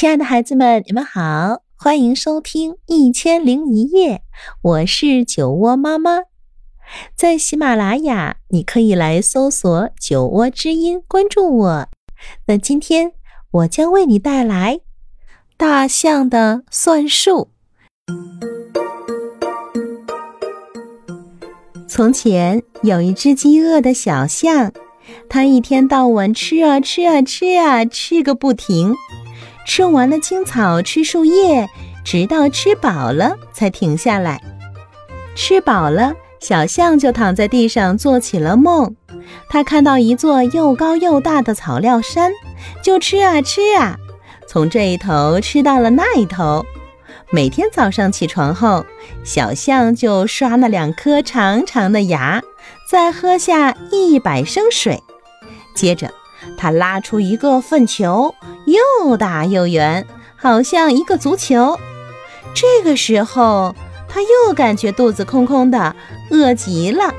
亲爱的孩子们，你们好，欢迎收听《一千零一夜》，我是酒窝妈妈。在喜马拉雅，你可以来搜索“酒窝之音”，关注我。那今天我将为你带来《大象的算术》。从前有一只饥饿的小象，它一天到晚吃啊吃啊吃啊，吃个不停。吃完了青草，吃树叶，直到吃饱了才停下来。吃饱了，小象就躺在地上做起了梦。他看到一座又高又大的草料山，就吃啊吃啊，从这一头吃到了那一头。每天早上起床后，小象就刷那两颗长长的牙，再喝下一百升水，接着。他拉出一个粪球，又大又圆，好像一个足球。这个时候，他又感觉肚子空空的，饿极了。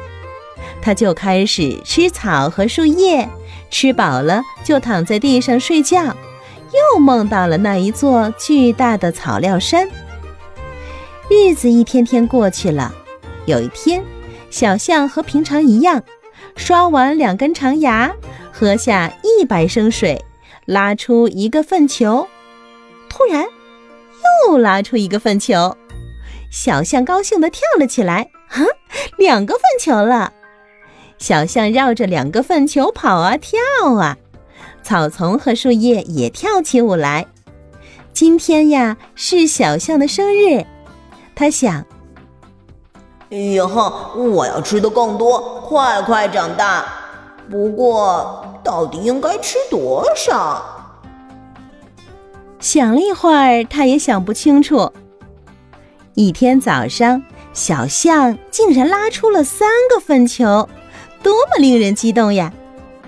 他就开始吃草和树叶，吃饱了就躺在地上睡觉，又梦到了那一座巨大的草料山。日子一天天过去了，有一天，小象和平常一样，刷完两根长牙。喝下一百升水，拉出一个粪球，突然又拉出一个粪球，小象高兴地跳了起来。啊，两个粪球了！小象绕着两个粪球跑啊跳啊，草丛和树叶也跳起舞来。今天呀是小象的生日，他想，以后我要吃的更多，快快长大。不过。到底应该吃多少？想了一会儿，他也想不清楚。一天早上，小象竟然拉出了三个粪球，多么令人激动呀！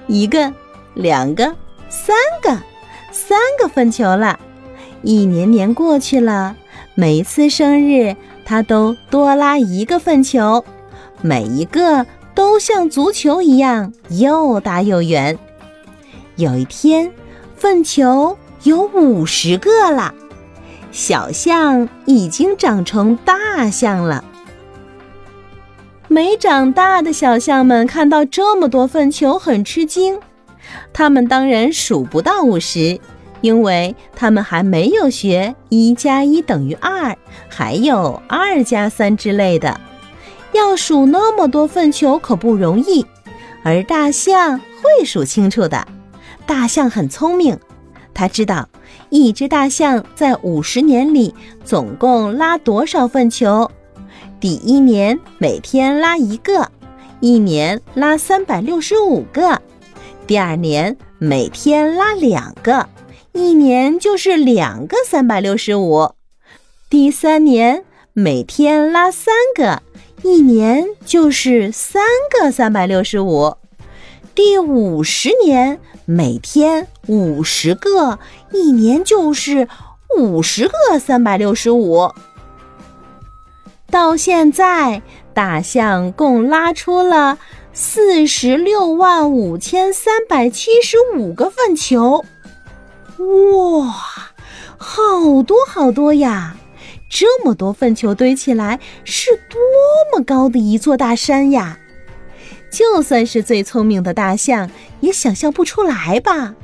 一个，两个，三个，三个粪球了。一年年过去了，每一次生日，他都多拉一个粪球，每一个。都像足球一样又大又圆。有一天，粪球有五十个了，小象已经长成大象了。没长大的小象们看到这么多粪球，很吃惊。他们当然数不到五十，因为他们还没有学一加一等于二，还有二加三之类的。要数那么多粪球可不容易，而大象会数清楚的。大象很聪明，它知道一只大象在五十年里总共拉多少粪球。第一年每天拉一个，一年拉三百六十五个；第二年每天拉两个，一年就是两个三百六十五；第三年每天拉三个。一年就是三个三百六十五，第五十年每天五十个，一年就是五十个三百六十五。到现在，大象共拉出了四十六万五千三百七十五个粪球，哇，好多好多呀！这么多粪球堆起来，是多么高的一座大山呀！就算是最聪明的大象，也想象不出来吧。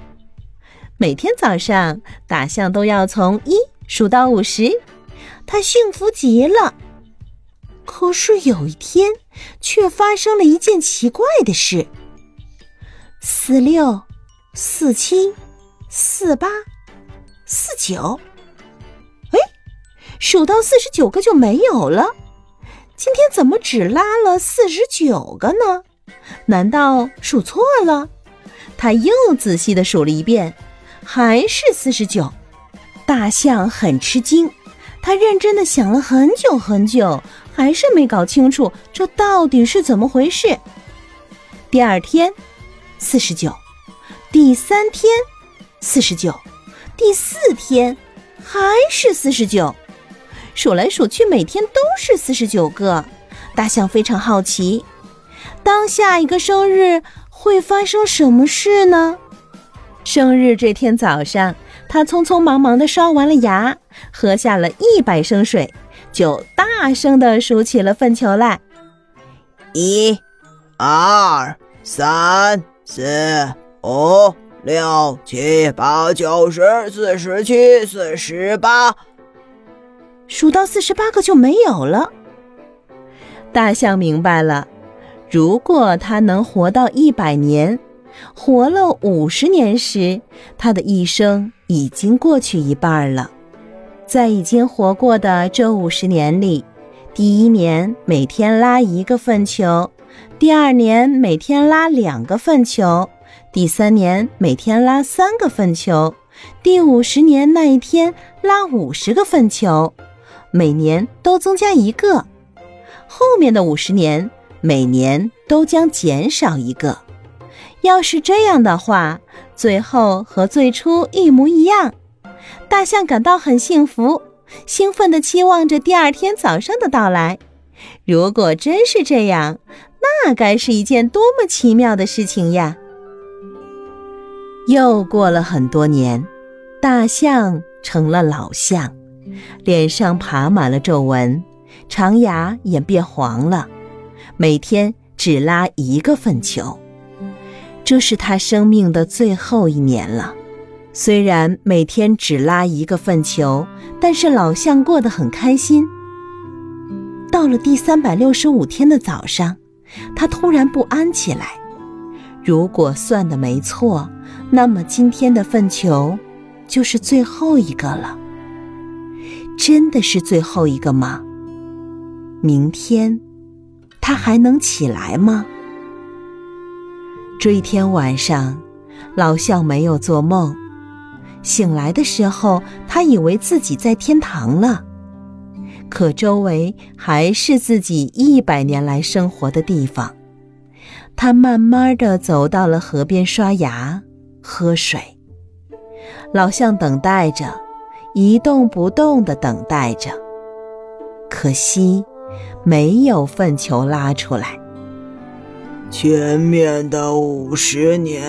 每天早上，大象都要从一数到五十，它幸福极了。可是有一天，却发生了一件奇怪的事：四六、四七、四八、四九。数到四十九个就没有了，今天怎么只拉了四十九个呢？难道数错了？他又仔细的数了一遍，还是四十九。大象很吃惊，他认真的想了很久很久，还是没搞清楚这到底是怎么回事。第二天，四十九；第三天，四十九；第四天，还是四十九。数来数去，每天都是四十九个。大象非常好奇，当下一个生日会发生什么事呢？生日这天早上，他匆匆忙忙地刷完了牙，喝下了一百升水，就大声地数起了粪球来：一、二、三、四、五、六、七、八、九十、四十七、四十八。数到四十八个就没有了。大象明白了，如果它能活到一百年，活了五十年时，它的一生已经过去一半了。在已经活过的这五十年里，第一年每天拉一个粪球，第二年每天拉两个粪球，第三年每天拉三个粪球，第五十年那一天拉五十个粪球。每年都增加一个，后面的五十年每年都将减少一个。要是这样的话，最后和最初一模一样。大象感到很幸福，兴奋地期望着第二天早上的到来。如果真是这样，那该是一件多么奇妙的事情呀！又过了很多年，大象成了老象。脸上爬满了皱纹，长牙也变黄了，每天只拉一个粪球。这是他生命的最后一年了。虽然每天只拉一个粪球，但是老象过得很开心。到了第三百六十五天的早上，他突然不安起来。如果算的没错，那么今天的粪球就是最后一个了。真的是最后一个吗？明天，他还能起来吗？这一天晚上，老象没有做梦。醒来的时候，他以为自己在天堂了，可周围还是自己一百年来生活的地方。他慢慢的走到了河边刷牙、喝水。老象等待着。一动不动地等待着，可惜没有粪球拉出来。前面的五十年，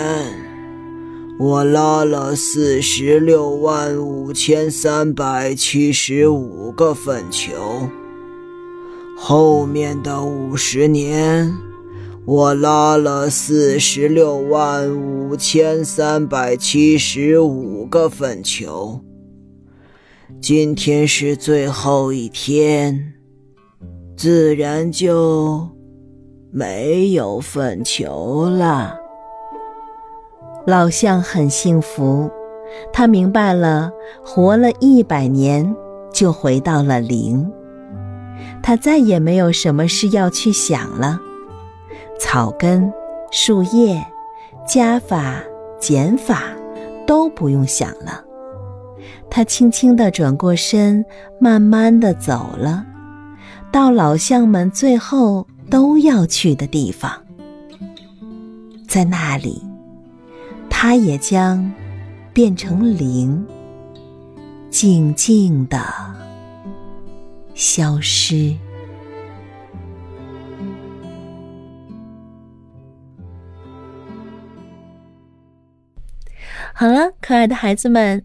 我拉了四十六万五千三百七十五个粪球；后面的五十年，我拉了四十六万五千三百七十五个粪球。今天是最后一天，自然就没有粪球了。老象很幸福，他明白了，活了一百年就回到了零，他再也没有什么事要去想了，草根、树叶、加法、减法都不用想了。他轻轻地转过身，慢慢地走了，到老象们最后都要去的地方。在那里，他也将变成零，静静地消失。好了，可爱的孩子们。